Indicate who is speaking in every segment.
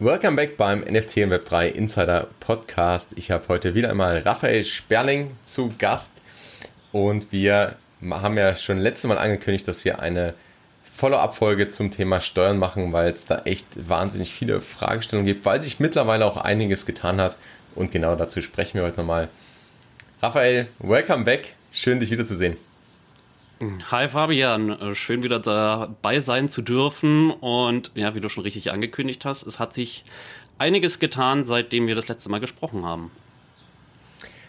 Speaker 1: Welcome back beim NFT und Web3 Insider Podcast. Ich habe heute wieder einmal Raphael Sperling zu Gast und wir haben ja schon letztes Mal angekündigt, dass wir eine Follow-up-Folge zum Thema Steuern machen, weil es da echt wahnsinnig viele Fragestellungen gibt, weil sich mittlerweile auch einiges getan hat und genau dazu sprechen wir heute nochmal. Raphael, welcome back. Schön, dich wiederzusehen.
Speaker 2: Hi Fabian, äh, schön wieder dabei sein zu dürfen. Und ja, wie du schon richtig angekündigt hast, es hat sich einiges getan, seitdem wir das letzte Mal gesprochen haben.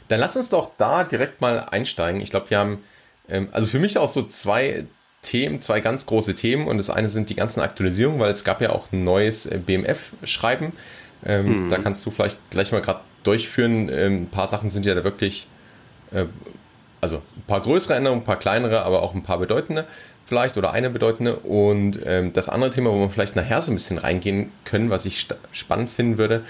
Speaker 1: Dann lass uns doch da direkt mal einsteigen. Ich glaube, wir haben, ähm, also für mich auch so zwei Themen, zwei ganz große Themen. Und das eine sind die ganzen Aktualisierungen, weil es gab ja auch ein neues äh, BMF-Schreiben. Hm. Da kannst du vielleicht gleich mal gerade durchführen. Ähm, ein paar Sachen sind ja da wirklich äh, also ein paar größere Änderungen, ein paar kleinere, aber auch ein paar bedeutende vielleicht oder eine bedeutende. Und ähm, das andere Thema, wo wir vielleicht nachher so ein bisschen reingehen können, was ich spannend finden würde,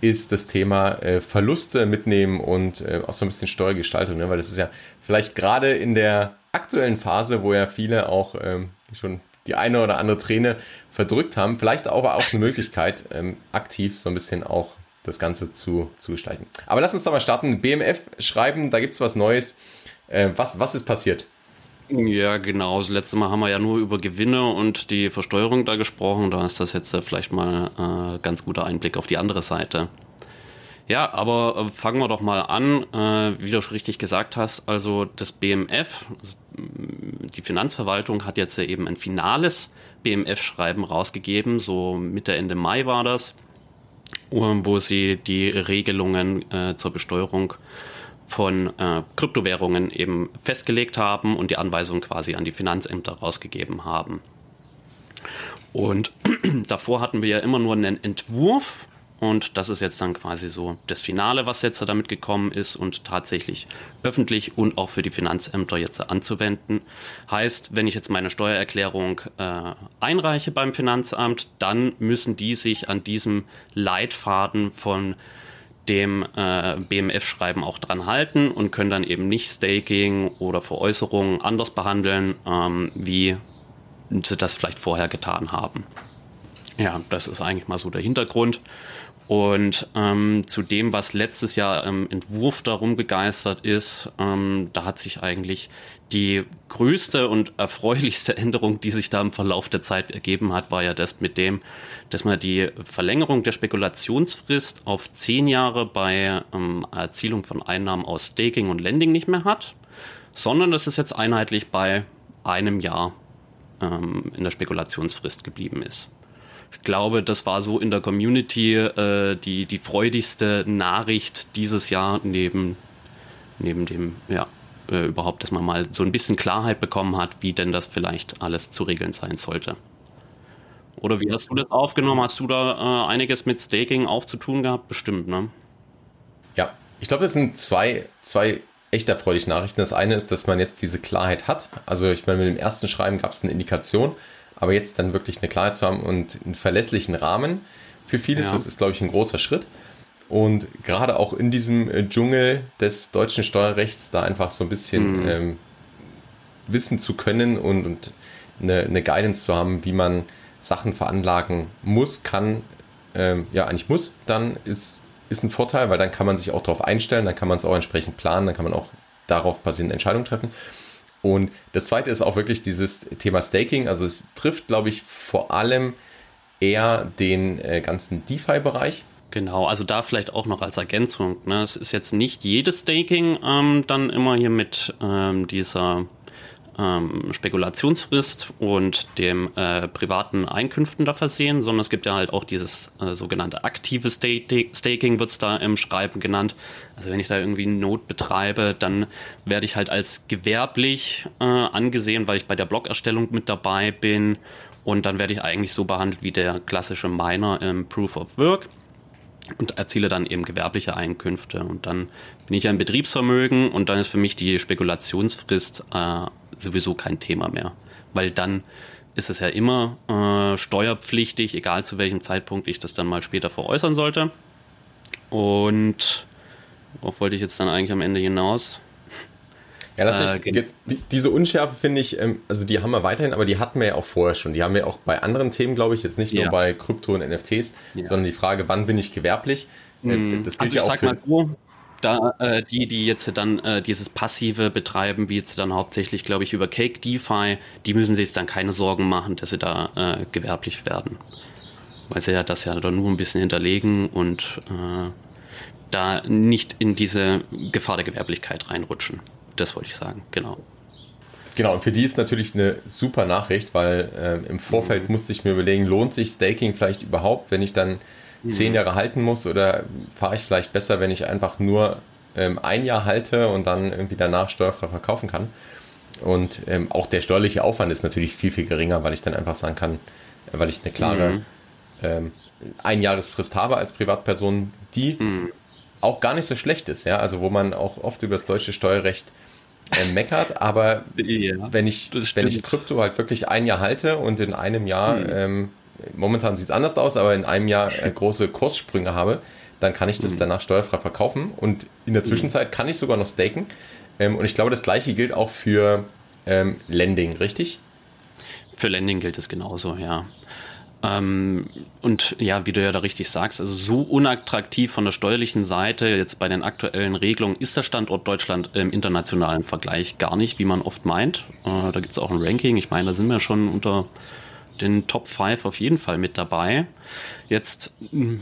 Speaker 1: ist das Thema äh, Verluste mitnehmen und äh, auch so ein bisschen Steuergestaltung, ne? weil das ist ja vielleicht gerade in der aktuellen Phase, wo ja viele auch ähm, schon die eine oder andere Träne verdrückt haben, vielleicht aber auch eine Möglichkeit, ähm, aktiv so ein bisschen auch das Ganze zu, zu gestalten. Aber lass uns doch mal starten. BMF schreiben, da gibt es was Neues. Äh, was, was ist passiert?
Speaker 2: Ja, genau. Das letzte Mal haben wir ja nur über Gewinne und die Versteuerung da gesprochen. Da ist das jetzt äh, vielleicht mal ein äh, ganz guter Einblick auf die andere Seite. Ja, aber äh, fangen wir doch mal an, äh, wie du schon richtig gesagt hast. Also das BMF, die Finanzverwaltung hat jetzt eben ein finales BMF-Schreiben rausgegeben. So Mitte, Ende Mai war das wo sie die Regelungen äh, zur Besteuerung von äh, Kryptowährungen eben festgelegt haben und die Anweisungen quasi an die Finanzämter rausgegeben haben. Und davor hatten wir ja immer nur einen Entwurf und das ist jetzt dann quasi so das Finale, was jetzt damit gekommen ist und tatsächlich öffentlich und auch für die Finanzämter jetzt anzuwenden. Heißt, wenn ich jetzt meine Steuererklärung äh, einreiche beim Finanzamt, dann müssen die sich an diesem Leitfaden von dem äh, BMF-Schreiben auch dran halten und können dann eben nicht Staking oder Veräußerungen anders behandeln, ähm, wie sie das vielleicht vorher getan haben. Ja, das ist eigentlich mal so der Hintergrund. Und ähm, zu dem, was letztes Jahr im Entwurf darum begeistert ist, ähm, da hat sich eigentlich die größte und erfreulichste Änderung, die sich da im Verlauf der Zeit ergeben hat, war ja das mit dem, dass man die Verlängerung der Spekulationsfrist auf zehn Jahre bei ähm, Erzielung von Einnahmen aus Staking und Lending nicht mehr hat, sondern dass es jetzt einheitlich bei einem Jahr ähm, in der Spekulationsfrist geblieben ist. Glaube, das war so in der Community äh, die, die freudigste Nachricht dieses Jahr neben, neben dem, ja, äh, überhaupt, dass man mal so ein bisschen Klarheit bekommen hat, wie denn das vielleicht alles zu regeln sein sollte. Oder wie hast du das aufgenommen? Hast du da äh, einiges mit Staking auch zu tun gehabt? Bestimmt, ne?
Speaker 1: Ja, ich glaube, das sind zwei, zwei echt erfreuliche Nachrichten. Das eine ist, dass man jetzt diese Klarheit hat. Also ich meine, mit dem ersten Schreiben gab es eine Indikation, aber jetzt dann wirklich eine Klarheit zu haben und einen verlässlichen Rahmen für vieles, ja. das ist, glaube ich, ein großer Schritt. Und gerade auch in diesem äh, Dschungel des deutschen Steuerrechts da einfach so ein bisschen mhm. ähm, wissen zu können und, und eine, eine, Guidance zu haben, wie man Sachen veranlagen muss, kann, ähm, ja, eigentlich muss, dann ist, ist ein Vorteil, weil dann kann man sich auch darauf einstellen, dann kann man es auch entsprechend planen, dann kann man auch darauf basierend Entscheidungen treffen. Und das zweite ist auch wirklich dieses Thema Staking. Also es trifft, glaube ich, vor allem eher den äh, ganzen DeFi-Bereich.
Speaker 2: Genau, also da vielleicht auch noch als Ergänzung. Ne? Es ist jetzt nicht jedes Staking ähm, dann immer hier mit ähm, dieser ähm, Spekulationsfrist und dem äh, privaten Einkünften da versehen, sondern es gibt ja halt auch dieses äh, sogenannte aktive Staking, wird es da im Schreiben genannt. Also wenn ich da irgendwie Not betreibe, dann werde ich halt als gewerblich äh, angesehen, weil ich bei der Blockerstellung mit dabei bin und dann werde ich eigentlich so behandelt wie der klassische Miner im Proof of Work und erziele dann eben gewerbliche Einkünfte. Und dann bin ich ein Betriebsvermögen und dann ist für mich die Spekulationsfrist äh, sowieso kein Thema mehr. Weil dann ist es ja immer äh, steuerpflichtig, egal zu welchem Zeitpunkt ich das dann mal später veräußern sollte. Und worauf wollte ich jetzt dann eigentlich am Ende hinaus?
Speaker 1: Ja, das äh, diese Unschärfe finde ich, ähm, also die haben wir weiterhin, aber die hatten wir ja auch vorher schon. Die haben wir auch bei anderen Themen, glaube ich, jetzt nicht nur bei Krypto und NFTs, ja. sondern die Frage, wann bin ich gewerblich?
Speaker 2: Mhm. Das gilt also ja auch sag für, mal so, da, äh, die, die jetzt dann äh, dieses Passive betreiben, wie jetzt dann hauptsächlich, glaube ich, über Cake DeFi, die müssen sich jetzt dann keine Sorgen machen, dass sie da äh, gewerblich werden. Weil sie ja das ja dann nur ein bisschen hinterlegen und äh, da nicht in diese Gefahr der Gewerblichkeit reinrutschen. Das wollte ich sagen, genau.
Speaker 1: Genau, und für die ist natürlich eine super Nachricht, weil äh, im Vorfeld mhm. musste ich mir überlegen, lohnt sich Staking vielleicht überhaupt, wenn ich dann mhm. zehn Jahre halten muss oder fahre ich vielleicht besser, wenn ich einfach nur ähm, ein Jahr halte und dann irgendwie danach steuerfrei verkaufen kann. Und ähm, auch der steuerliche Aufwand ist natürlich viel, viel geringer, weil ich dann einfach sagen kann, weil ich eine klare mhm. ähm, Einjahresfrist habe als Privatperson, die mhm. Auch gar nicht so schlecht ist, ja, also wo man auch oft über das deutsche Steuerrecht äh, meckert, aber ja, wenn ich wenn ich Krypto halt wirklich ein Jahr halte und in einem Jahr, mhm. ähm, momentan sieht es anders aus, aber in einem Jahr äh, große Kurssprünge habe, dann kann ich das mhm. danach steuerfrei verkaufen und in der hm. Zwischenzeit kann ich sogar noch staken. Ähm, und ich glaube, das gleiche gilt auch für ähm, Lending, richtig?
Speaker 2: Für Lending gilt es genauso, ja. Ähm, und ja, wie du ja da richtig sagst, also so unattraktiv von der steuerlichen Seite jetzt bei den aktuellen Regelungen ist der Standort Deutschland im internationalen Vergleich gar nicht, wie man oft meint. Äh, da gibt es auch ein Ranking. Ich meine, da sind wir schon unter den Top 5 auf jeden Fall mit dabei. Jetzt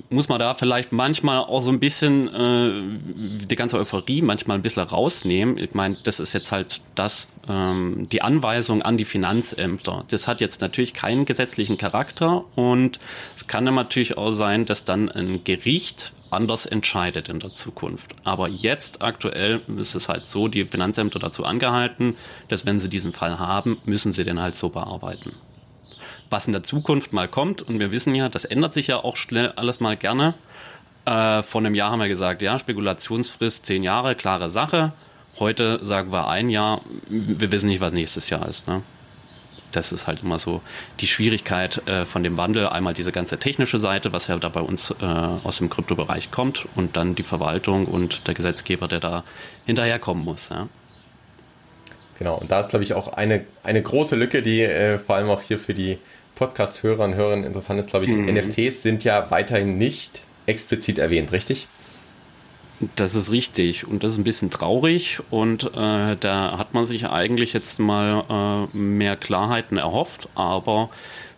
Speaker 2: muss man da vielleicht manchmal auch so ein bisschen äh, die ganze Euphorie manchmal ein bisschen rausnehmen. Ich meine, das ist jetzt halt das, ähm, die Anweisung an die Finanzämter. Das hat jetzt natürlich keinen gesetzlichen Charakter und es kann dann natürlich auch sein, dass dann ein Gericht anders entscheidet in der Zukunft. Aber jetzt aktuell ist es halt so, die Finanzämter dazu angehalten, dass wenn sie diesen Fall haben, müssen sie den halt so bearbeiten was in der Zukunft mal kommt. Und wir wissen ja, das ändert sich ja auch schnell alles mal gerne. Äh, vor einem Jahr haben wir gesagt, ja, Spekulationsfrist zehn Jahre, klare Sache. Heute sagen wir ein Jahr, wir wissen nicht, was nächstes Jahr ist. Ne? Das ist halt immer so die Schwierigkeit äh, von dem Wandel. Einmal diese ganze technische Seite, was ja da bei uns äh, aus dem Kryptobereich kommt, und dann die Verwaltung und der Gesetzgeber, der da hinterherkommen muss. Ja?
Speaker 1: Genau, und da ist, glaube ich, auch eine, eine große Lücke, die äh, vor allem auch hier für die Podcast-Hörer und Hörerinnen interessant ist, glaube ich, mhm. NFTs sind ja weiterhin nicht explizit erwähnt, richtig?
Speaker 2: Das ist richtig und das ist ein bisschen traurig und äh, da hat man sich eigentlich jetzt mal äh, mehr Klarheiten erhofft, aber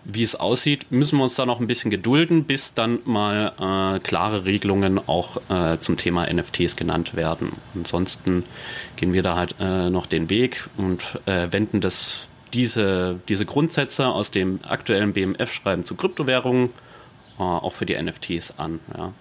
Speaker 2: wie es aussieht, müssen wir uns da noch ein bisschen gedulden, bis dann mal äh, klare Regelungen auch äh, zum Thema NFTs genannt werden. Ansonsten gehen wir da halt äh, noch den Weg und äh, wenden das diese, diese Grundsätze aus dem aktuellen BMF-Schreiben zu Kryptowährungen äh, auch für die NFTs an. Ja.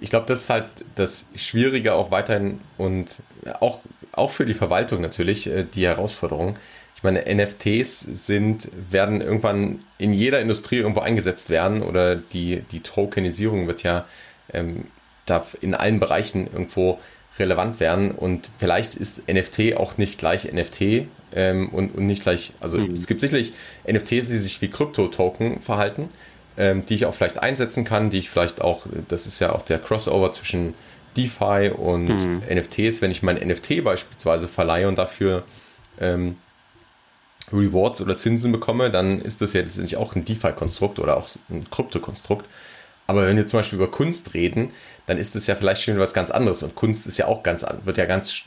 Speaker 1: Ich glaube, das ist halt das Schwierige auch weiterhin und auch, auch für die Verwaltung natürlich äh, die Herausforderung. Ich meine, NFTs sind, werden irgendwann in jeder Industrie irgendwo eingesetzt werden oder die, die Tokenisierung wird ja ähm, da in allen Bereichen irgendwo relevant werden und vielleicht ist NFT auch nicht gleich NFT ähm, und, und nicht gleich, also mhm. es gibt sicherlich NFTs, die sich wie Krypto-Token verhalten, ähm, die ich auch vielleicht einsetzen kann, die ich vielleicht auch, das ist ja auch der Crossover zwischen DeFi und mhm. NFTs, wenn ich mein NFT beispielsweise verleihe und dafür ähm, Rewards oder Zinsen bekomme, dann ist das ja letztendlich auch ein DeFi-Konstrukt oder auch ein Krypto-Konstrukt. Aber wenn wir zum Beispiel über Kunst reden, dann ist es ja vielleicht schon was ganz anderes. Und Kunst ist ja auch ganz, wird ja ganz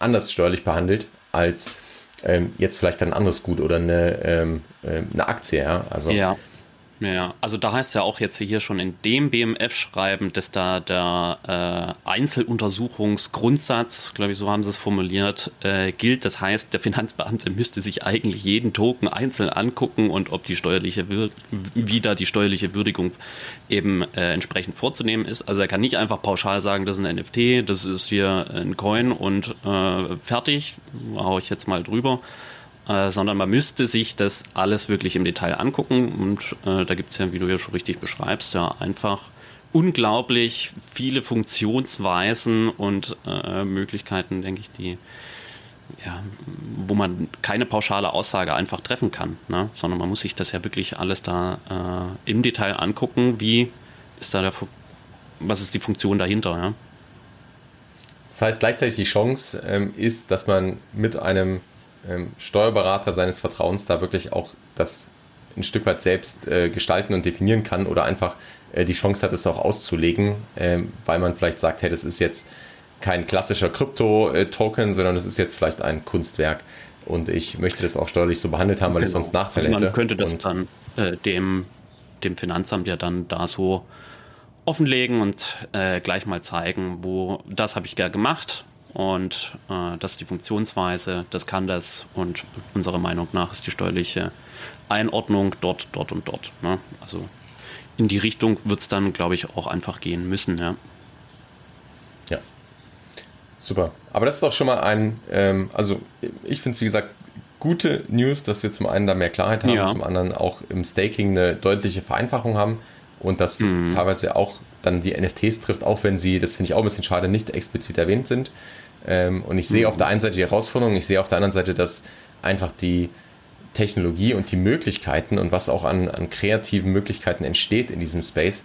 Speaker 1: anders steuerlich behandelt als ähm, jetzt vielleicht ein anderes Gut oder eine, ähm, äh, eine Aktie. Ja?
Speaker 2: Also ja. Ja, also da heißt ja auch jetzt hier schon in dem BMF-Schreiben, dass da der äh, Einzeluntersuchungsgrundsatz, glaube ich, so haben sie es formuliert, äh, gilt. Das heißt, der Finanzbeamte müsste sich eigentlich jeden Token einzeln angucken und ob die steuerliche wie da die steuerliche Würdigung eben äh, entsprechend vorzunehmen ist. Also er kann nicht einfach pauschal sagen, das ist ein NFT, das ist hier ein Coin und äh, fertig, hau ich jetzt mal drüber äh, sondern man müsste sich das alles wirklich im Detail angucken. Und äh, da gibt es ja, wie du ja schon richtig beschreibst, ja einfach unglaublich viele Funktionsweisen und äh, Möglichkeiten, denke ich, die ja, wo man keine pauschale Aussage einfach treffen kann, ne? sondern man muss sich das ja wirklich alles da äh, im Detail angucken, wie ist da der, was ist die Funktion dahinter, ja?
Speaker 1: Das heißt, gleichzeitig die Chance ähm, ist, dass man mit einem ähm, Steuerberater seines Vertrauens da wirklich auch das ein Stück weit selbst äh, gestalten und definieren kann oder einfach äh, die Chance hat, es auch auszulegen, äh, weil man vielleicht sagt, hey, das ist jetzt kein klassischer Krypto-Token, sondern das ist jetzt vielleicht ein Kunstwerk. Und ich möchte das auch steuerlich so behandelt haben, weil genau. ich sonst Nachteile
Speaker 2: also man
Speaker 1: hätte.
Speaker 2: Man könnte das und dann äh, dem, dem Finanzamt ja dann da so offenlegen und äh, gleich mal zeigen, wo das habe ich gerne gemacht und äh, das ist die Funktionsweise, das kann das und unserer Meinung nach ist die steuerliche Einordnung dort, dort und dort. Ne? Also in die Richtung wird es dann, glaube ich, auch einfach gehen müssen. Ja.
Speaker 1: ja. Super. Aber das ist doch schon mal ein, ähm, also ich finde es wie gesagt gute News, dass wir zum einen da mehr Klarheit haben, ja. zum anderen auch im Staking eine deutliche Vereinfachung haben und dass mhm. teilweise auch dann die NFTs trifft, auch wenn sie, das finde ich auch ein bisschen schade, nicht explizit erwähnt sind. Ähm, und ich sehe mhm. auf der einen Seite die Herausforderung, ich sehe auf der anderen Seite, dass einfach die Technologie und die Möglichkeiten und was auch an, an kreativen Möglichkeiten entsteht in diesem Space,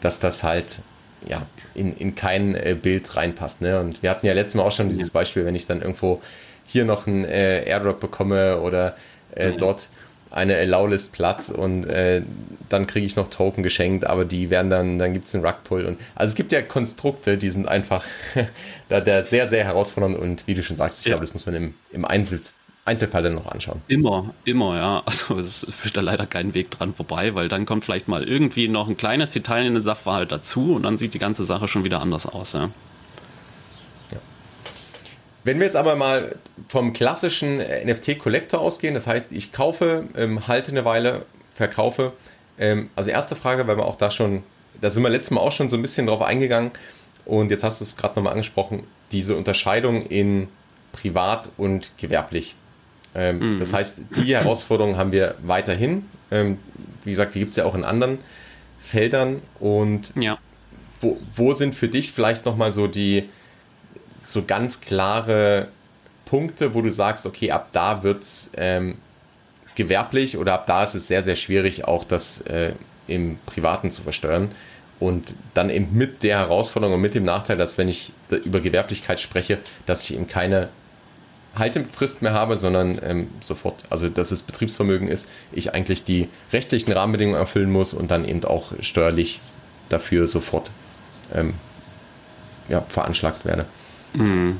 Speaker 1: dass das halt ja, in, in kein äh, Bild reinpasst. Ne? Und wir hatten ja letztes Mal auch schon dieses Beispiel, wenn ich dann irgendwo hier noch einen äh, Airdrop bekomme oder äh, mhm. dort eine Allowlist Platz und äh, dann kriege ich noch Token geschenkt, aber die werden dann, dann gibt es einen Rugpull und also es gibt ja Konstrukte, die sind einfach da der sehr, sehr herausfordernd und wie du schon sagst, ich ja. glaube, das muss man im, im Einzel Einzelfall dann noch anschauen.
Speaker 2: Immer, immer, ja. Also es führt da leider keinen Weg dran vorbei, weil dann kommt vielleicht mal irgendwie noch ein kleines Detail in den Sachverhalt dazu und dann sieht die ganze Sache schon wieder anders aus, ja.
Speaker 1: Wenn wir jetzt aber mal vom klassischen NFT-Collector ausgehen, das heißt, ich kaufe, ähm, halte eine Weile, verkaufe. Ähm, also erste Frage, weil wir auch da schon, da sind wir letztes Mal auch schon so ein bisschen drauf eingegangen und jetzt hast du es gerade nochmal angesprochen, diese Unterscheidung in privat und gewerblich. Ähm, mhm. Das heißt, die Herausforderungen haben wir weiterhin. Ähm, wie gesagt, die gibt es ja auch in anderen Feldern und ja. wo, wo sind für dich vielleicht nochmal so die, so ganz klare Punkte, wo du sagst, okay, ab da wird es ähm, gewerblich oder ab da ist es sehr, sehr schwierig, auch das äh, im Privaten zu versteuern. Und dann eben mit der Herausforderung und mit dem Nachteil, dass wenn ich über Gewerblichkeit spreche, dass ich eben keine Haltefrist mehr habe, sondern ähm, sofort, also dass es Betriebsvermögen ist, ich eigentlich die rechtlichen Rahmenbedingungen erfüllen muss und dann eben auch steuerlich dafür sofort ähm, ja, veranschlagt werde.
Speaker 2: Mhm.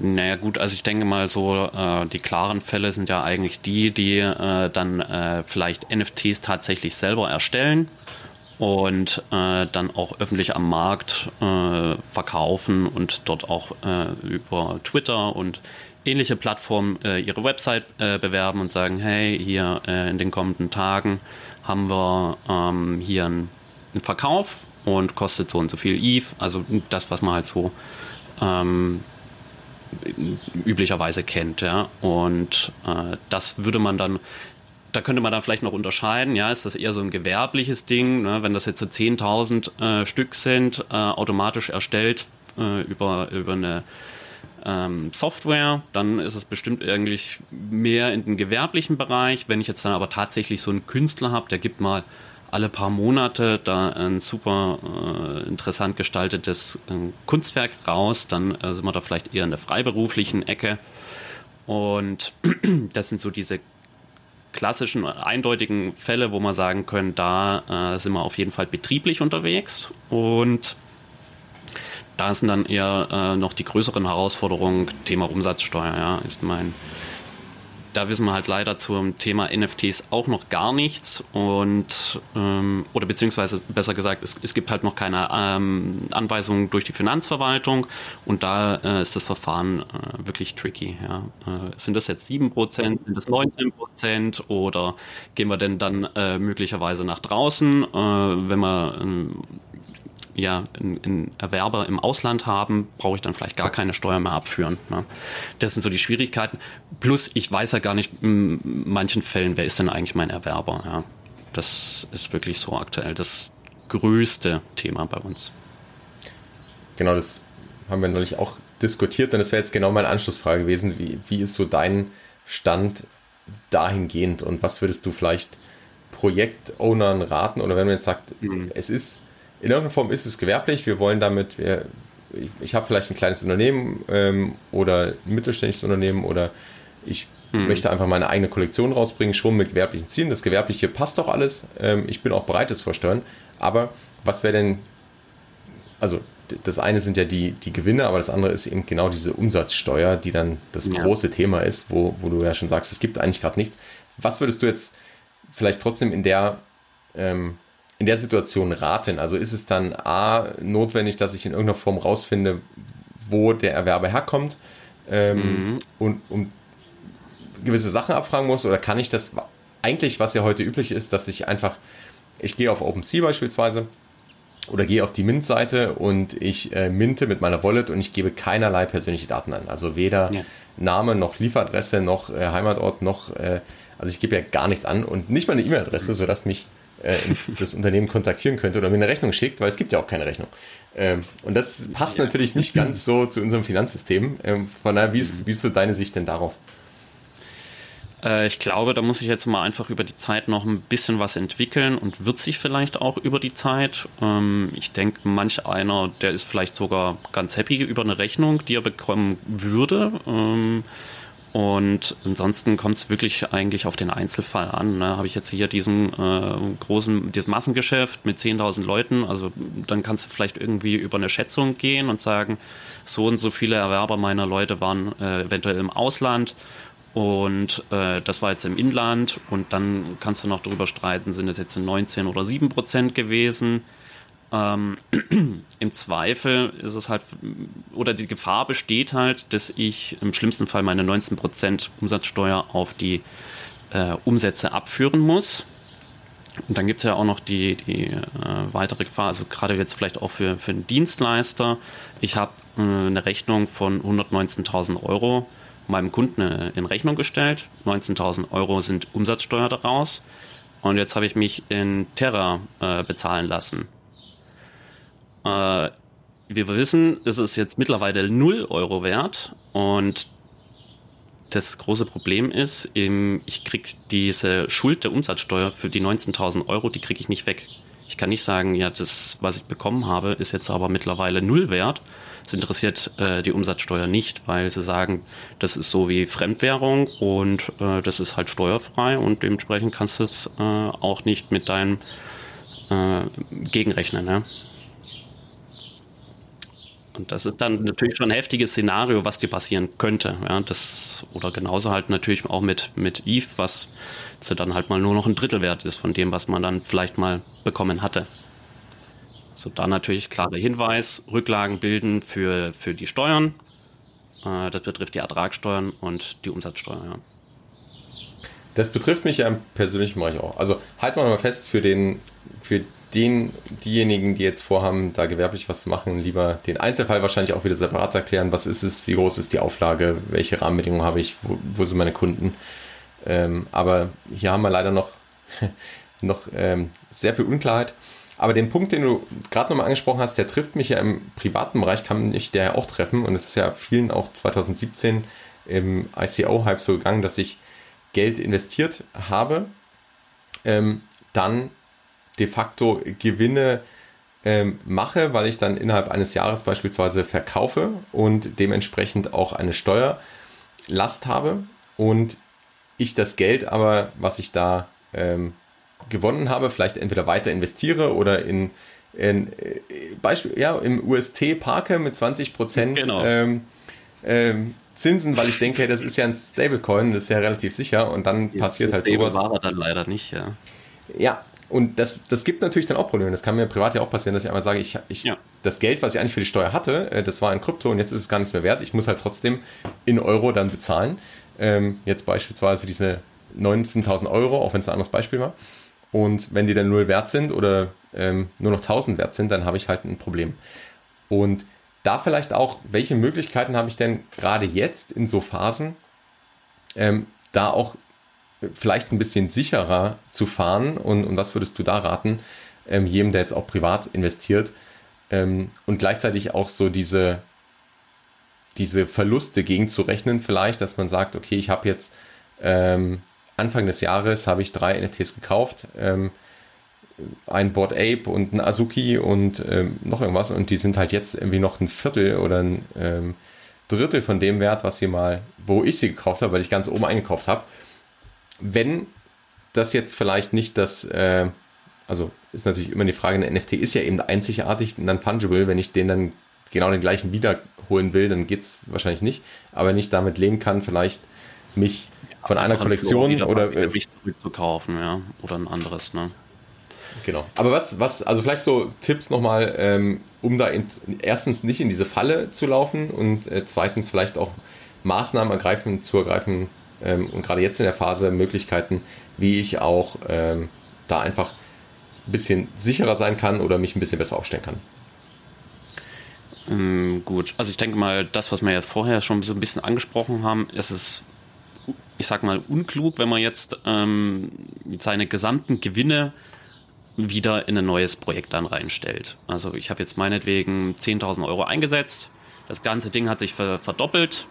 Speaker 2: Naja gut, also ich denke mal so, äh, die klaren Fälle sind ja eigentlich die, die äh, dann äh, vielleicht NFTs tatsächlich selber erstellen und äh, dann auch öffentlich am Markt äh, verkaufen und dort auch äh, über Twitter und ähnliche Plattformen ihre Website bewerben und sagen, hey, hier in den kommenden Tagen haben wir ähm, hier einen, einen Verkauf und kostet so und so viel ETH, also das, was man halt so ähm, üblicherweise kennt. Ja? Und äh, das würde man dann da könnte man dann vielleicht noch unterscheiden, ja, ist das eher so ein gewerbliches Ding, ne? wenn das jetzt so 10.000 äh, Stück sind, äh, automatisch erstellt äh, über, über eine ähm, Software, dann ist es bestimmt eigentlich mehr in den gewerblichen Bereich. Wenn ich jetzt dann aber tatsächlich so einen Künstler habe, der gibt mal alle paar Monate da ein super äh, interessant gestaltetes äh, Kunstwerk raus. Dann äh, sind wir da vielleicht eher in der freiberuflichen Ecke. Und das sind so diese klassischen, eindeutigen Fälle, wo wir sagen können, da äh, sind wir auf jeden Fall betrieblich unterwegs. Und da sind dann eher äh, noch die größeren Herausforderungen, Thema Umsatzsteuer, ja, ist mein da wissen wir halt leider zum Thema NFTs auch noch gar nichts und ähm, oder beziehungsweise besser gesagt, es, es gibt halt noch keine ähm, Anweisungen durch die Finanzverwaltung und da äh, ist das Verfahren äh, wirklich tricky. Ja. Äh, sind das jetzt 7%, sind das 19% oder gehen wir denn dann äh, möglicherweise nach draußen, äh, wenn wir ähm, ja einen Erwerber im Ausland haben, brauche ich dann vielleicht gar keine Steuer mehr abführen. Ne? Das sind so die Schwierigkeiten. Plus, ich weiß ja gar nicht in manchen Fällen, wer ist denn eigentlich mein Erwerber. Ja? Das ist wirklich so aktuell das größte Thema bei uns.
Speaker 1: Genau, das haben wir neulich auch diskutiert und das wäre jetzt genau meine Anschlussfrage gewesen. Wie, wie ist so dein Stand dahingehend und was würdest du vielleicht Projektownern raten oder wenn man jetzt sagt, mhm. es ist in irgendeiner Form ist es gewerblich. Wir wollen damit, wir ich, ich habe vielleicht ein kleines Unternehmen ähm, oder ein mittelständisches Unternehmen oder ich hm. möchte einfach meine eigene Kollektion rausbringen, schon mit gewerblichen Zielen. Das Gewerbliche passt doch alles. Ähm, ich bin auch bereit, das vorsteuern. Aber was wäre denn, also das eine sind ja die, die Gewinne, aber das andere ist eben genau diese Umsatzsteuer, die dann das ja. große Thema ist, wo, wo du ja schon sagst, es gibt eigentlich gerade nichts. Was würdest du jetzt vielleicht trotzdem in der, ähm, in der Situation raten? Also ist es dann A, notwendig, dass ich in irgendeiner Form rausfinde, wo der Erwerber herkommt ähm, mhm. und um gewisse Sachen abfragen muss oder kann ich das eigentlich, was ja heute üblich ist, dass ich einfach, ich gehe auf OpenSea beispielsweise oder gehe auf die Mint-Seite und ich äh, minte mit meiner Wallet und ich gebe keinerlei persönliche Daten an. Also weder ja. Name noch Lieferadresse noch äh, Heimatort noch, äh, also ich gebe ja gar nichts an und nicht mal eine E-Mail-Adresse, sodass mich äh, das Unternehmen kontaktieren könnte oder mir eine Rechnung schickt, weil es gibt ja auch keine Rechnung. Ähm, und das passt ja. natürlich nicht ganz so zu unserem Finanzsystem. Ähm, von daher, wie ist, wie ist so deine Sicht denn darauf?
Speaker 2: Äh, ich glaube, da muss ich jetzt mal einfach über die Zeit noch ein bisschen was entwickeln und wird sich vielleicht auch über die Zeit. Ähm, ich denke, manch einer, der ist vielleicht sogar ganz happy über eine Rechnung, die er bekommen würde. Und ansonsten kommt es wirklich eigentlich auf den Einzelfall an. Ne? Habe ich jetzt hier diesen äh, großen, dieses Massengeschäft mit 10.000 Leuten, also dann kannst du vielleicht irgendwie über eine Schätzung gehen und sagen, so und so viele Erwerber meiner Leute waren äh, eventuell im Ausland und äh, das war jetzt im Inland und dann kannst du noch darüber streiten, sind es jetzt 19 oder 7 Prozent gewesen. Ähm, Im Zweifel ist es halt, oder die Gefahr besteht halt, dass ich im schlimmsten Fall meine 19 Prozent Umsatzsteuer auf die äh, Umsätze abführen muss. Und dann gibt es ja auch noch die, die äh, weitere Gefahr, also gerade jetzt vielleicht auch für, für einen Dienstleister. Ich habe äh, eine Rechnung von 119.000 Euro meinem Kunden äh, in Rechnung gestellt. 19.000 Euro sind Umsatzsteuer daraus. Und jetzt habe ich mich in Terra äh, bezahlen lassen. Äh, wir wissen, ist es jetzt mittlerweile 0 Euro wert. Und das große Problem ist, ich kriege diese Schuld der Umsatzsteuer für die 19.000 Euro, die kriege ich nicht weg. Ich kann nicht sagen, ja, das, was ich bekommen habe, ist jetzt aber mittlerweile null wert, es interessiert äh, die Umsatzsteuer nicht, weil sie sagen, das ist so wie Fremdwährung und äh, das ist halt steuerfrei und dementsprechend kannst du es äh, auch nicht mit deinem äh, gegenrechnen. Ne? Und das ist dann natürlich schon ein heftiges Szenario, was dir passieren könnte. Ja, das, oder genauso halt natürlich auch mit, mit Eve, was dann halt mal nur noch ein Drittel wert ist von dem, was man dann vielleicht mal bekommen hatte. So, dann natürlich klarer Hinweis, Rücklagen bilden für, für die Steuern. Äh, das betrifft die Ertragssteuern und die Umsatzsteuer. Ja.
Speaker 1: Das betrifft mich ja im persönlichen Bereich auch. Also halten wir mal fest, für den, für den, diejenigen, die jetzt vorhaben, da gewerblich was zu machen, lieber den Einzelfall wahrscheinlich auch wieder separat erklären. Was ist es, wie groß ist die Auflage, welche Rahmenbedingungen habe ich, wo, wo sind meine Kunden. Ähm, aber hier haben wir leider noch, noch ähm, sehr viel Unklarheit. Aber den Punkt, den du gerade nochmal angesprochen hast, der trifft mich ja im privaten Bereich, kann mich der ja auch treffen. Und es ist ja vielen auch 2017 im ICO-Hype so gegangen, dass ich Geld investiert habe, ähm, dann de facto Gewinne ähm, mache, weil ich dann innerhalb eines Jahres beispielsweise verkaufe und dementsprechend auch eine Steuerlast habe und ich das Geld aber, was ich da ähm, gewonnen habe, vielleicht entweder weiter investiere oder in, in äh, Beispiel, ja, im UST parke mit 20 Prozent genau. ähm, ähm, Zinsen, weil ich denke, das ist ja ein Stablecoin, das ist ja relativ sicher und dann Jetzt passiert halt Stable sowas.
Speaker 2: war er dann leider nicht, ja.
Speaker 1: Ja, und das, das gibt natürlich dann auch Probleme. Das kann mir privat ja auch passieren, dass ich einmal sage, ich, ich, ja. das Geld, was ich eigentlich für die Steuer hatte, äh, das war in Krypto und jetzt ist es gar nichts mehr wert. Ich muss halt trotzdem in Euro dann bezahlen. Ähm, jetzt beispielsweise diese 19.000 Euro, auch wenn es ein anderes Beispiel war. Und wenn die dann null wert sind oder ähm, nur noch 1000 wert sind, dann habe ich halt ein Problem. Und da vielleicht auch, welche Möglichkeiten habe ich denn gerade jetzt in so Phasen, ähm, da auch vielleicht ein bisschen sicherer zu fahren? Und, und was würdest du da raten, ähm, jedem, der jetzt auch privat investiert ähm, und gleichzeitig auch so diese, diese Verluste gegenzurechnen, vielleicht, dass man sagt, okay, ich habe jetzt ähm, Anfang des Jahres habe ich drei NFTs gekauft. Ähm, ein Board Ape und ein Azuki und ähm, noch irgendwas und die sind halt jetzt irgendwie noch ein Viertel oder ein ähm, Drittel von dem Wert, was sie mal, wo ich sie gekauft habe, weil ich ganz oben eingekauft habe. Wenn das jetzt vielleicht nicht das, äh, also ist natürlich immer die Frage, ein NFT ist ja eben einzigartig und dann fungible, wenn ich den dann genau den gleichen wiederholen will, dann geht es wahrscheinlich nicht, aber wenn ich damit leben kann, vielleicht mich von einer Kollektion oder
Speaker 2: Gewicht zurückzukaufen, ja, oder ein anderes, ne?
Speaker 1: Genau. Aber was, was, also vielleicht so Tipps nochmal, ähm, um da in, erstens nicht in diese Falle zu laufen und äh, zweitens vielleicht auch Maßnahmen ergreifen, zu ergreifen ähm, und gerade jetzt in der Phase Möglichkeiten, wie ich auch ähm, da einfach ein bisschen sicherer sein kann oder mich ein bisschen besser aufstellen kann.
Speaker 2: Ähm, gut, also ich denke mal, das, was wir ja vorher schon so ein bisschen angesprochen haben, ist es ich sag mal, unklug, wenn man jetzt ähm, seine gesamten Gewinne wieder in ein neues Projekt dann reinstellt. Also ich habe jetzt meinetwegen 10.000 Euro eingesetzt, das ganze Ding hat sich verdoppelt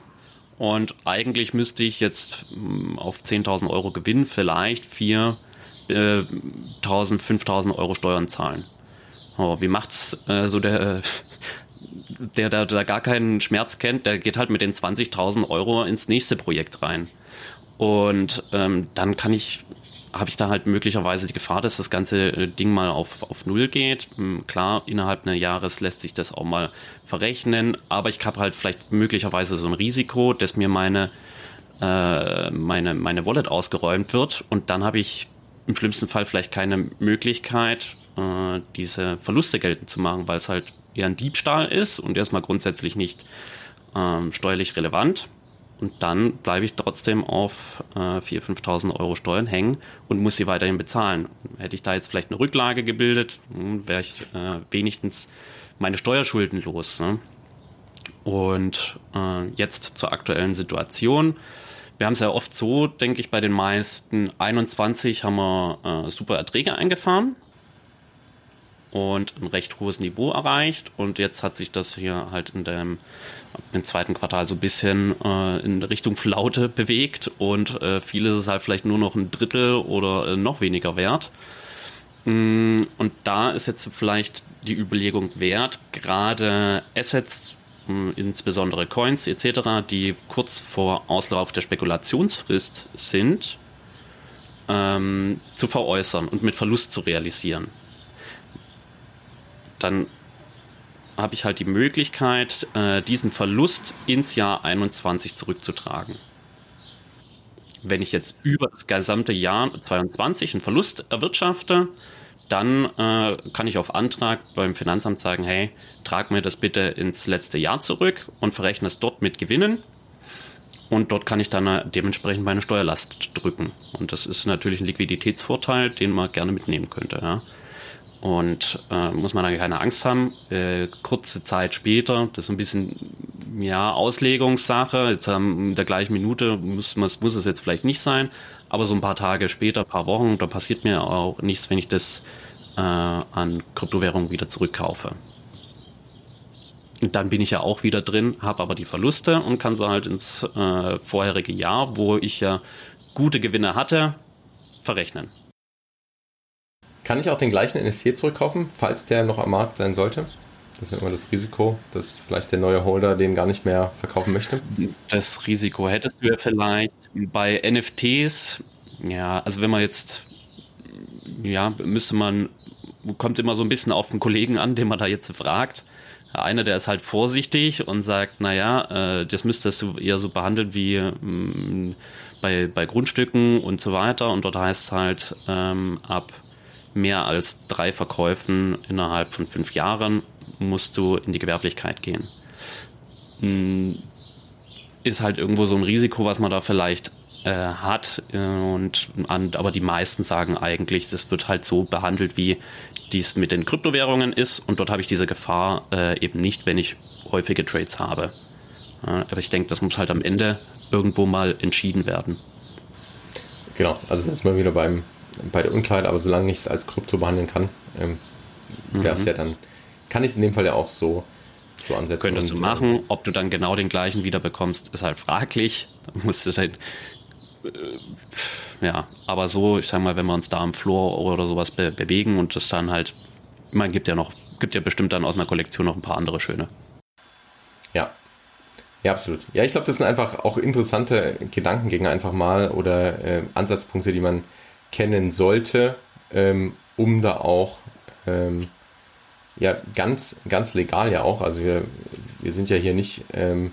Speaker 2: und eigentlich müsste ich jetzt hm, auf 10.000 Euro Gewinn vielleicht 4.000, äh, 5.000 Euro Steuern zahlen. Oh, wie macht's äh, so der, der, der, der gar keinen Schmerz kennt, der geht halt mit den 20.000 Euro ins nächste Projekt rein. Und ähm, dann kann ich, habe ich da halt möglicherweise die Gefahr, dass das ganze äh, Ding mal auf, auf Null geht. Hm, klar, innerhalb eines Jahres lässt sich das auch mal verrechnen, aber ich habe halt vielleicht möglicherweise so ein Risiko, dass mir meine, äh, meine, meine Wallet ausgeräumt wird und dann habe ich im schlimmsten Fall vielleicht keine Möglichkeit, äh, diese Verluste geltend zu machen, weil es halt eher ein Diebstahl ist und erstmal grundsätzlich nicht ähm, steuerlich relevant. Und dann bleibe ich trotzdem auf äh, 4.000, 5.000 Euro Steuern hängen und muss sie weiterhin bezahlen. Hätte ich da jetzt vielleicht eine Rücklage gebildet, hm, wäre ich äh, wenigstens meine Steuerschulden los. Ne? Und äh, jetzt zur aktuellen Situation. Wir haben es ja oft so, denke ich, bei den meisten 21 haben wir äh, super Erträge eingefahren und ein recht hohes Niveau erreicht. Und jetzt hat sich das hier halt in dem, im zweiten Quartal so ein bisschen äh, in Richtung Flaute bewegt und äh, viel ist halt vielleicht nur noch ein Drittel oder äh, noch weniger wert. Mm, und da ist jetzt vielleicht die Überlegung wert, gerade Assets, mm, insbesondere Coins etc., die kurz vor Auslauf der Spekulationsfrist sind, ähm, zu veräußern und mit Verlust zu realisieren dann habe ich halt die Möglichkeit, äh, diesen Verlust ins Jahr 21 zurückzutragen. Wenn ich jetzt über das gesamte Jahr 22 einen Verlust erwirtschafte, dann äh, kann ich auf Antrag beim Finanzamt sagen, hey, trag mir das bitte ins letzte Jahr zurück und verrechne es dort mit Gewinnen. Und dort kann ich dann äh, dementsprechend meine Steuerlast drücken. Und das ist natürlich ein Liquiditätsvorteil, den man gerne mitnehmen könnte. Ja. Und äh, muss man da keine Angst haben. Äh, kurze Zeit später, das ist ein bisschen ja Auslegungssache. Jetzt haben in der gleichen Minute muss, muss, muss es jetzt vielleicht nicht sein, aber so ein paar Tage später, paar Wochen, da passiert mir auch nichts, wenn ich das äh, an Kryptowährungen wieder zurückkaufe. Und dann bin ich ja auch wieder drin, habe aber die Verluste und kann sie halt ins äh, vorherige Jahr, wo ich ja gute Gewinne hatte, verrechnen.
Speaker 1: Kann ich auch den gleichen NFT zurückkaufen, falls der noch am Markt sein sollte? Das ist immer das Risiko, dass vielleicht der neue Holder den gar nicht mehr verkaufen möchte.
Speaker 2: Das Risiko hättest du ja vielleicht bei NFTs. Ja, also wenn man jetzt, ja, müsste man, kommt immer so ein bisschen auf den Kollegen an, den man da jetzt fragt. Einer, der ist halt vorsichtig und sagt, naja, äh, das müsstest du eher so behandeln wie ähm, bei, bei Grundstücken und so weiter. Und dort heißt es halt ähm, ab mehr als drei Verkäufen innerhalb von fünf Jahren musst du in die Gewerblichkeit gehen. Hm, ist halt irgendwo so ein Risiko, was man da vielleicht äh, hat. Äh, und, aber die meisten sagen eigentlich, das wird halt so behandelt, wie dies mit den Kryptowährungen ist. Und dort habe ich diese Gefahr äh, eben nicht, wenn ich häufige Trades habe. aber ich denke, das muss halt am Ende irgendwo mal entschieden werden.
Speaker 1: Genau, also jetzt mal wieder beim bei der Unklarheit, aber solange ich es als Krypto behandeln kann, ähm, wäre es mhm. ja dann, kann ich es in dem Fall ja auch so, so ansetzen.
Speaker 2: Könntest und, du machen, äh, ob du dann genau den gleichen wieder bekommst, ist halt fraglich. Da musst du halt, äh, ja, aber so, ich sag mal, wenn wir uns da am Floor oder sowas be bewegen und das dann halt, man gibt ja noch, gibt ja bestimmt dann aus einer Kollektion noch ein paar andere schöne.
Speaker 1: Ja. Ja, absolut. Ja, ich glaube, das sind einfach auch interessante Gedankengänge einfach mal oder äh, Ansatzpunkte, die man kennen sollte, ähm, um da auch ähm, ja ganz, ganz legal ja auch. Also wir, wir sind ja hier nicht ähm,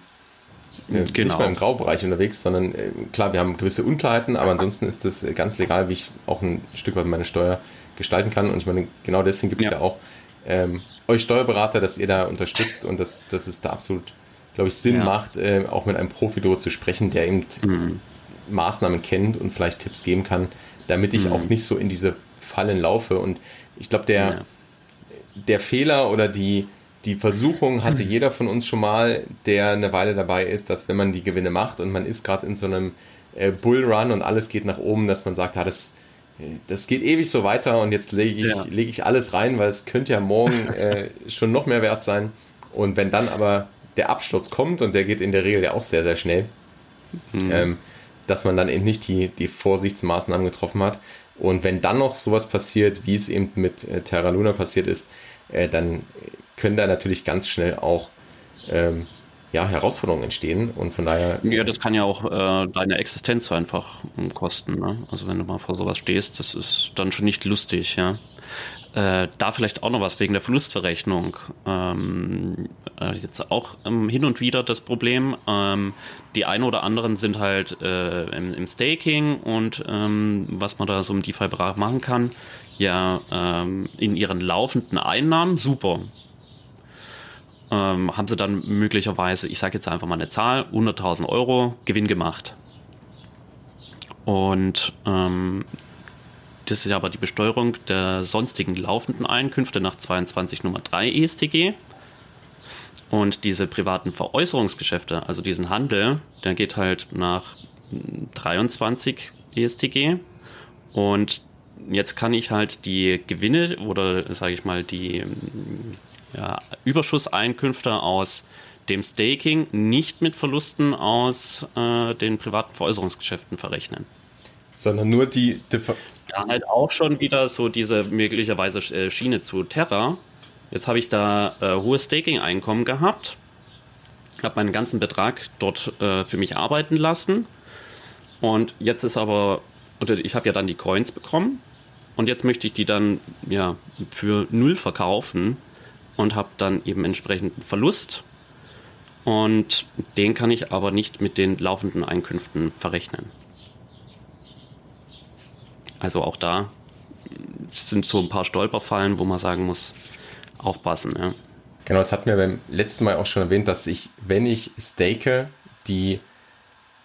Speaker 1: äh, genau. nicht mal im Graubereich unterwegs, sondern äh, klar, wir haben gewisse Unklarheiten, aber ansonsten ist es ganz legal, wie ich auch ein Stück weit meine Steuer gestalten kann. Und ich meine, genau deswegen gibt es ja. ja, auch ähm, euch Steuerberater, dass ihr da unterstützt und dass, dass es da absolut, glaube ich, Sinn ja. macht, äh, auch mit einem Profi darüber zu sprechen, der eben mhm. Maßnahmen kennt und vielleicht Tipps geben kann, damit ich mhm. auch nicht so in diese Fallen laufe. Und ich glaube, der, ja. der Fehler oder die, die Versuchung hatte jeder von uns schon mal, der eine Weile dabei ist, dass wenn man die Gewinne macht und man ist gerade in so einem äh, Bullrun und alles geht nach oben, dass man sagt, ah, das, das geht ewig so weiter und jetzt lege ich, ja. leg ich alles rein, weil es könnte ja morgen äh, schon noch mehr wert sein. Und wenn dann aber der Absturz kommt und der geht in der Regel ja auch sehr, sehr schnell, mhm. ähm, dass man dann eben nicht die, die Vorsichtsmaßnahmen getroffen hat. Und wenn dann noch sowas passiert, wie es eben mit äh, Terra Luna passiert ist, äh, dann können da natürlich ganz schnell auch ähm, ja, Herausforderungen entstehen und von daher.
Speaker 2: Ja, das kann ja auch äh, deine Existenz einfach kosten. Ne? Also wenn du mal vor sowas stehst, das ist dann schon nicht lustig, ja. Äh, da vielleicht auch noch was wegen der Verlustverrechnung. Ähm, äh, jetzt auch ähm, hin und wieder das Problem. Ähm, die einen oder anderen sind halt äh, im, im, Staking und ähm, was man da so im DeFi-Bereich machen kann, ja ähm, in ihren laufenden Einnahmen super ähm, haben sie dann möglicherweise, ich sage jetzt einfach mal eine Zahl, 100.000 Euro Gewinn gemacht. Und das ist aber die Besteuerung der sonstigen laufenden Einkünfte nach 22 Nummer 3 ESTG. Und diese privaten Veräußerungsgeschäfte, also diesen Handel, der geht halt nach 23 ESTG. Und jetzt kann ich halt die Gewinne oder sage ich mal die ja, Überschusseinkünfte aus dem Staking nicht mit Verlusten aus äh, den privaten Veräußerungsgeschäften verrechnen.
Speaker 1: Sondern nur die. die
Speaker 2: ja, halt auch schon wieder so diese möglicherweise äh, Schiene zu Terra. Jetzt habe ich da äh, hohes Staking-Einkommen gehabt, habe meinen ganzen Betrag dort äh, für mich arbeiten lassen. Und jetzt ist aber, oder ich habe ja dann die Coins bekommen und jetzt möchte ich die dann ja für null verkaufen und habe dann eben entsprechenden Verlust. Und den kann ich aber nicht mit den laufenden Einkünften verrechnen. Also auch da sind so ein paar Stolperfallen, wo man sagen muss, aufpassen. Ja.
Speaker 1: Genau, das hatten wir beim letzten Mal auch schon erwähnt, dass ich, wenn ich stake, die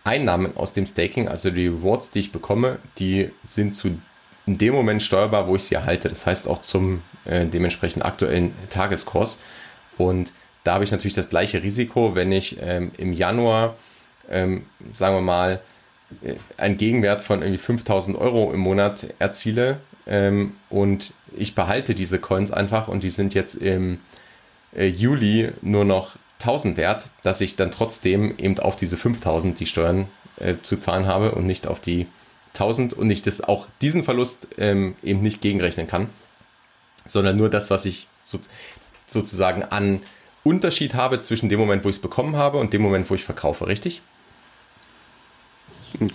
Speaker 1: Einnahmen aus dem Staking, also die Rewards, die ich bekomme, die sind zu in dem Moment steuerbar, wo ich sie erhalte. Das heißt auch zum äh, dementsprechend aktuellen Tageskurs. Und da habe ich natürlich das gleiche Risiko, wenn ich ähm, im Januar, ähm, sagen wir mal, einen Gegenwert von irgendwie 5000 Euro im Monat erziele ähm, und ich behalte diese Coins einfach und die sind jetzt im äh, Juli nur noch 1000 wert, dass ich dann trotzdem eben auf diese 5000 die Steuern äh, zu zahlen habe und nicht auf die 1000 und ich das auch diesen Verlust ähm, eben nicht gegenrechnen kann, sondern nur das, was ich so, sozusagen an Unterschied habe zwischen dem Moment, wo ich es bekommen habe und dem Moment, wo ich verkaufe, richtig?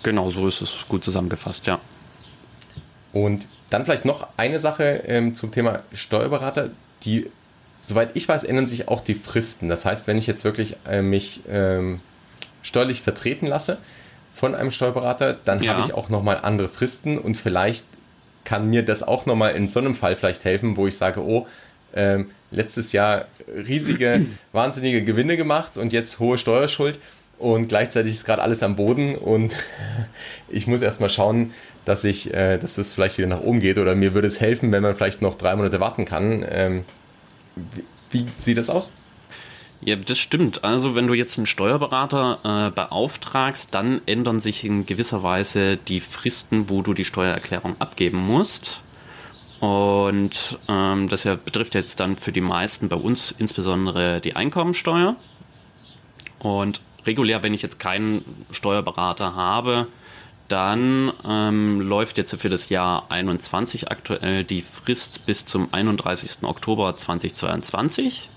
Speaker 2: Genau, so ist es gut zusammengefasst, ja.
Speaker 1: Und dann vielleicht noch eine Sache ähm, zum Thema Steuerberater, die, soweit ich weiß, ändern sich auch die Fristen. Das heißt, wenn ich jetzt wirklich äh, mich ähm, steuerlich vertreten lasse, von einem Steuerberater, dann ja. habe ich auch nochmal andere Fristen und vielleicht kann mir das auch nochmal in so einem Fall vielleicht helfen, wo ich sage, oh, ähm, letztes Jahr riesige, wahnsinnige Gewinne gemacht und jetzt hohe Steuerschuld und gleichzeitig ist gerade alles am Boden und ich muss erstmal schauen, dass ich, äh, dass das vielleicht wieder nach oben geht oder mir würde es helfen, wenn man vielleicht noch drei Monate warten kann. Ähm, wie, wie sieht das aus?
Speaker 2: Ja, das stimmt. Also wenn du jetzt einen Steuerberater äh, beauftragst, dann ändern sich in gewisser Weise die Fristen, wo du die Steuererklärung abgeben musst. Und ähm, das ja, betrifft jetzt dann für die meisten bei uns insbesondere die Einkommensteuer. Und regulär, wenn ich jetzt keinen Steuerberater habe, dann ähm, läuft jetzt für das Jahr 21 aktuell die Frist bis zum 31. Oktober 2022.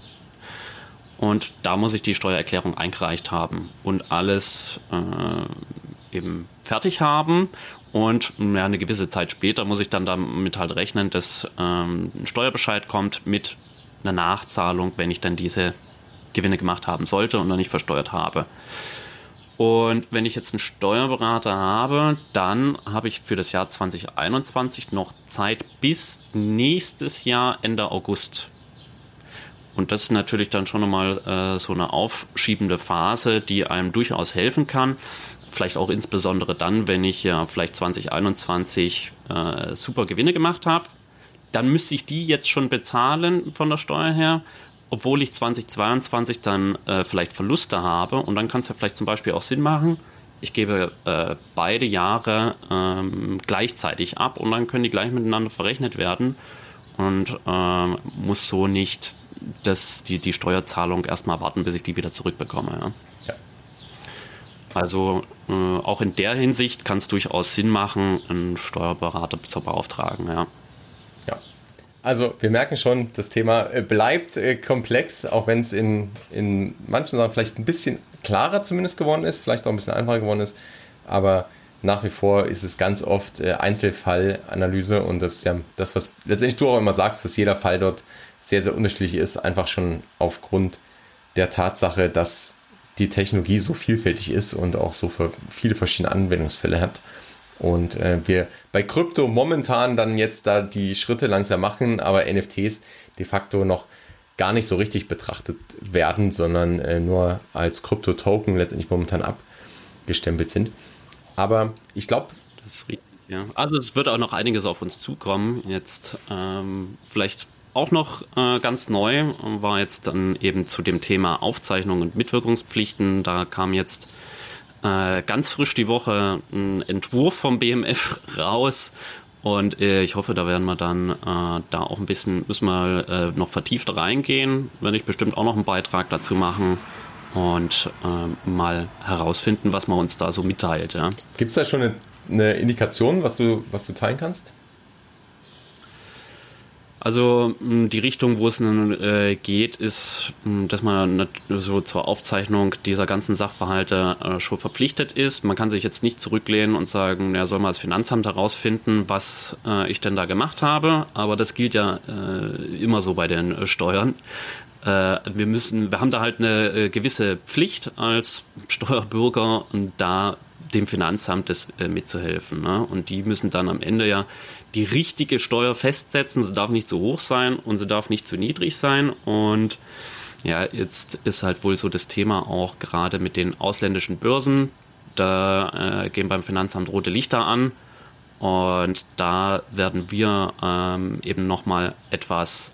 Speaker 2: Und da muss ich die Steuererklärung eingereicht haben und alles äh, eben fertig haben. Und ja, eine gewisse Zeit später muss ich dann damit halt rechnen, dass ähm, ein Steuerbescheid kommt mit einer Nachzahlung, wenn ich dann diese Gewinne gemacht haben sollte und noch nicht versteuert habe. Und wenn ich jetzt einen Steuerberater habe, dann habe ich für das Jahr 2021 noch Zeit bis nächstes Jahr Ende August. Und das ist natürlich dann schon nochmal äh, so eine aufschiebende Phase, die einem durchaus helfen kann. Vielleicht auch insbesondere dann, wenn ich ja vielleicht 2021 äh, super Gewinne gemacht habe. Dann müsste ich die jetzt schon bezahlen von der Steuer her obwohl ich 2022 dann äh, vielleicht Verluste habe. Und dann kann es ja vielleicht zum Beispiel auch Sinn machen, ich gebe äh, beide Jahre ähm, gleichzeitig ab und dann können die gleich miteinander verrechnet werden und ähm, muss so nicht das, die, die Steuerzahlung erstmal warten, bis ich die wieder zurückbekomme. Ja. ja. Also äh, auch in der Hinsicht kann es durchaus Sinn machen, einen Steuerberater zu beauftragen. Ja.
Speaker 1: Also wir merken schon, das Thema äh, bleibt äh, komplex, auch wenn es in, in manchen Sachen vielleicht ein bisschen klarer zumindest geworden ist, vielleicht auch ein bisschen einfacher geworden ist. Aber nach wie vor ist es ganz oft äh, Einzelfallanalyse und das ist ja das, was letztendlich du auch immer sagst, dass jeder Fall dort sehr, sehr unterschiedlich ist, einfach schon aufgrund der Tatsache, dass die Technologie so vielfältig ist und auch so viele verschiedene Anwendungsfälle hat. Und äh, wir bei Krypto momentan dann jetzt da die Schritte langsam machen, aber NFTs de facto noch gar nicht so richtig betrachtet werden, sondern äh, nur als Krypto-Token letztendlich momentan abgestempelt sind. Aber ich glaube.
Speaker 2: Das ist richtig, ja. Also es wird auch noch einiges auf uns zukommen. Jetzt ähm, vielleicht auch noch äh, ganz neu war jetzt dann eben zu dem Thema Aufzeichnung und Mitwirkungspflichten. Da kam jetzt äh, ganz frisch die Woche ein Entwurf vom BMF raus. Und äh, ich hoffe, da werden wir dann äh, da auch ein bisschen, müssen wir äh, noch vertieft reingehen. Werde ich bestimmt auch noch einen Beitrag dazu machen und äh, mal herausfinden, was man uns da so mitteilt. Ja.
Speaker 1: Gibt es da schon eine, eine Indikation, was du, was du teilen kannst?
Speaker 2: Also die Richtung, wo es nun äh, geht, ist, dass man so zur Aufzeichnung dieser ganzen Sachverhalte äh, schon verpflichtet ist. Man kann sich jetzt nicht zurücklehnen und sagen, ja, soll mal das Finanzamt herausfinden, was äh, ich denn da gemacht habe. Aber das gilt ja immer so bei den Steuern. Wir müssen, wir haben da halt eine gewisse Pflicht als Steuerbürger, da dem Finanzamt das mitzuhelfen. Ne? Und die müssen dann am Ende ja die richtige Steuer festsetzen. Sie darf nicht zu hoch sein und sie darf nicht zu niedrig sein. Und ja, jetzt ist halt wohl so das Thema auch gerade mit den ausländischen Börsen. Da äh, gehen beim Finanzamt rote Lichter an. Und da werden wir ähm, eben nochmal etwas,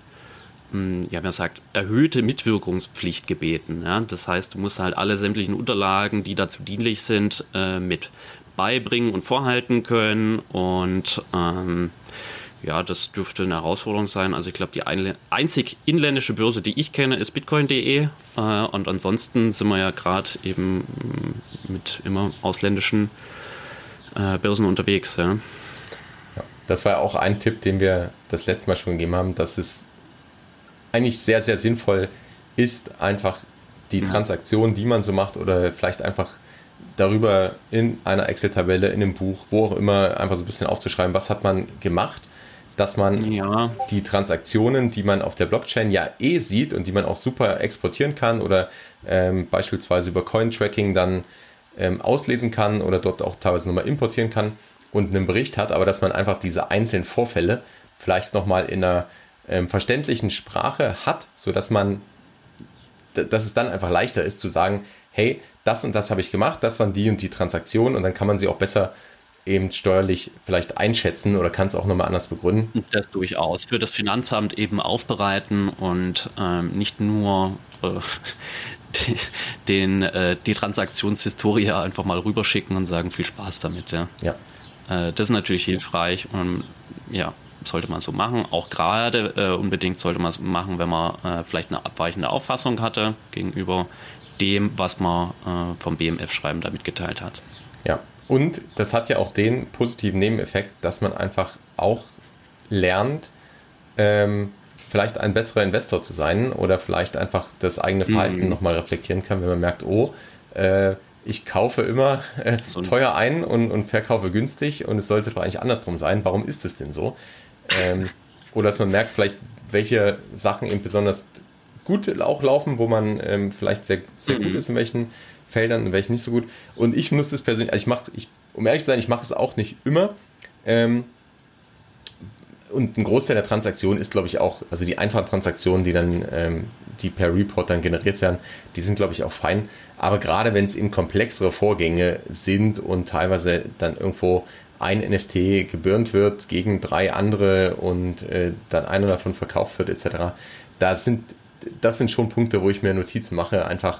Speaker 2: ja, man sagt, erhöhte Mitwirkungspflicht gebeten. Ja? Das heißt, du musst halt alle sämtlichen Unterlagen, die dazu dienlich sind, äh, mit beibringen und vorhalten können. Und ähm, ja, das dürfte eine Herausforderung sein. Also ich glaube, die einzig inländische Börse, die ich kenne, ist bitcoin.de. Äh, und ansonsten sind wir ja gerade eben mit immer ausländischen äh, Börsen unterwegs. Ja.
Speaker 1: das war auch ein Tipp, den wir das letzte Mal schon gegeben haben, dass es eigentlich sehr, sehr sinnvoll ist, einfach die Transaktion, die man so macht, oder vielleicht einfach darüber in einer Excel-Tabelle, in einem Buch, wo auch immer, einfach so ein bisschen aufzuschreiben, was hat man gemacht, dass man ja. die Transaktionen, die man auf der Blockchain ja eh sieht und die man auch super exportieren kann oder ähm, beispielsweise über Coin-Tracking dann ähm, auslesen kann oder dort auch teilweise nochmal importieren kann und einen Bericht hat, aber dass man einfach diese einzelnen Vorfälle vielleicht nochmal in einer ähm, verständlichen Sprache hat, sodass man, dass es dann einfach leichter ist zu sagen, hey, das und das habe ich gemacht, das waren die und die Transaktionen und dann kann man sie auch besser eben steuerlich vielleicht einschätzen oder kann es auch nochmal anders begründen?
Speaker 2: Das durchaus. Für das Finanzamt eben aufbereiten und ähm, nicht nur äh, die, den, äh, die Transaktionshistorie einfach mal rüberschicken und sagen, viel Spaß damit. Ja. ja. Äh, das ist natürlich hilfreich und ja, sollte man so machen. Auch gerade äh, unbedingt sollte man es machen, wenn man äh, vielleicht eine abweichende Auffassung hatte gegenüber dem, was man äh, vom BMF-Schreiben da mitgeteilt hat.
Speaker 1: Ja, Und das hat ja auch den positiven Nebeneffekt, dass man einfach auch lernt, ähm, vielleicht ein besserer Investor zu sein oder vielleicht einfach das eigene Verhalten mhm. nochmal reflektieren kann, wenn man merkt, oh, äh, ich kaufe immer äh, teuer ein und, und verkaufe günstig und es sollte doch eigentlich andersrum sein. Warum ist es denn so? Ähm, oder dass man merkt vielleicht, welche Sachen eben besonders gut auch laufen, wo man ähm, vielleicht sehr, sehr mhm. gut ist in welchen Feldern, in welchen nicht so gut. Und ich muss das persönlich, also ich mache, ich, um ehrlich zu sein, ich mache es auch nicht immer. Ähm, und ein Großteil der Transaktionen ist, glaube ich, auch, also die einfachen Transaktionen, die dann, ähm, die per Report dann generiert werden, die sind, glaube ich, auch fein. Aber gerade wenn es eben komplexere Vorgänge sind und teilweise dann irgendwo ein NFT gebürnt wird gegen drei andere und äh, dann einer davon verkauft wird, etc., da sind, das sind schon Punkte, wo ich mir Notizen mache, einfach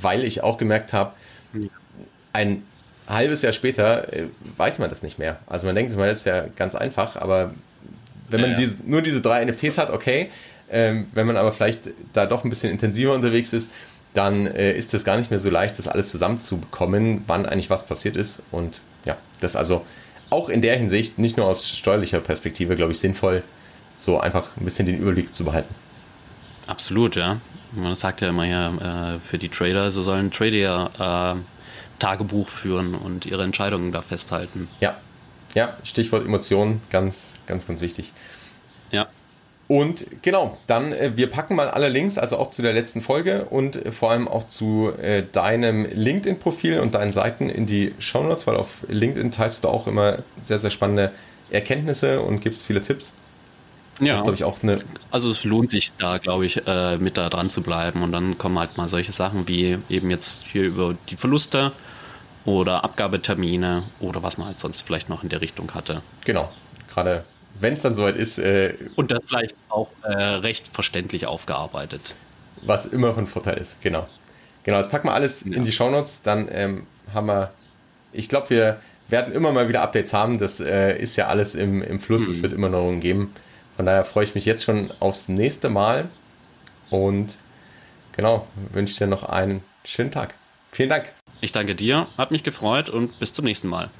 Speaker 1: weil ich auch gemerkt habe, ein halbes Jahr später äh, weiß man das nicht mehr. Also man denkt, man ist ja ganz einfach, aber wenn man ja, ja. Diese, nur diese drei NFTs hat, okay. Ähm, wenn man aber vielleicht da doch ein bisschen intensiver unterwegs ist, dann äh, ist es gar nicht mehr so leicht, das alles zusammenzubekommen, wann eigentlich was passiert ist. Und ja, das also auch in der Hinsicht, nicht nur aus steuerlicher Perspektive, glaube ich, sinnvoll, so einfach ein bisschen den Überblick zu behalten.
Speaker 2: Absolut, ja. Man sagt ja immer ja, äh, für die Trader, sie sollen Trader äh, Tagebuch führen und ihre Entscheidungen da festhalten.
Speaker 1: Ja, ja, Stichwort Emotionen, ganz, ganz, ganz wichtig.
Speaker 2: Ja.
Speaker 1: Und genau, dann, äh, wir packen mal alle Links, also auch zu der letzten Folge und äh, vor allem auch zu äh, deinem LinkedIn-Profil und deinen Seiten in die Show Notes, weil auf LinkedIn teilst du auch immer sehr, sehr spannende Erkenntnisse und gibst viele Tipps.
Speaker 2: Ja, das, ich, auch eine also es lohnt sich da, glaube ich, äh, mit da dran zu bleiben und dann kommen halt mal solche Sachen wie eben jetzt hier über die Verluste oder Abgabetermine oder was man halt sonst vielleicht noch in der Richtung hatte.
Speaker 1: Genau, gerade wenn es dann soweit ist. Äh,
Speaker 2: Und das vielleicht auch äh, recht verständlich aufgearbeitet.
Speaker 1: Was immer von Vorteil ist, genau. Genau, das packen wir alles ja. in die Shownotes, dann ähm, haben wir, ich glaube, wir werden immer mal wieder Updates haben, das äh, ist ja alles im, im Fluss, es mhm. wird immer noch geben. Von daher freue ich mich jetzt schon aufs nächste Mal und genau, wünsche dir noch einen schönen Tag. Vielen Dank.
Speaker 2: Ich danke dir, hat mich gefreut und bis zum nächsten Mal.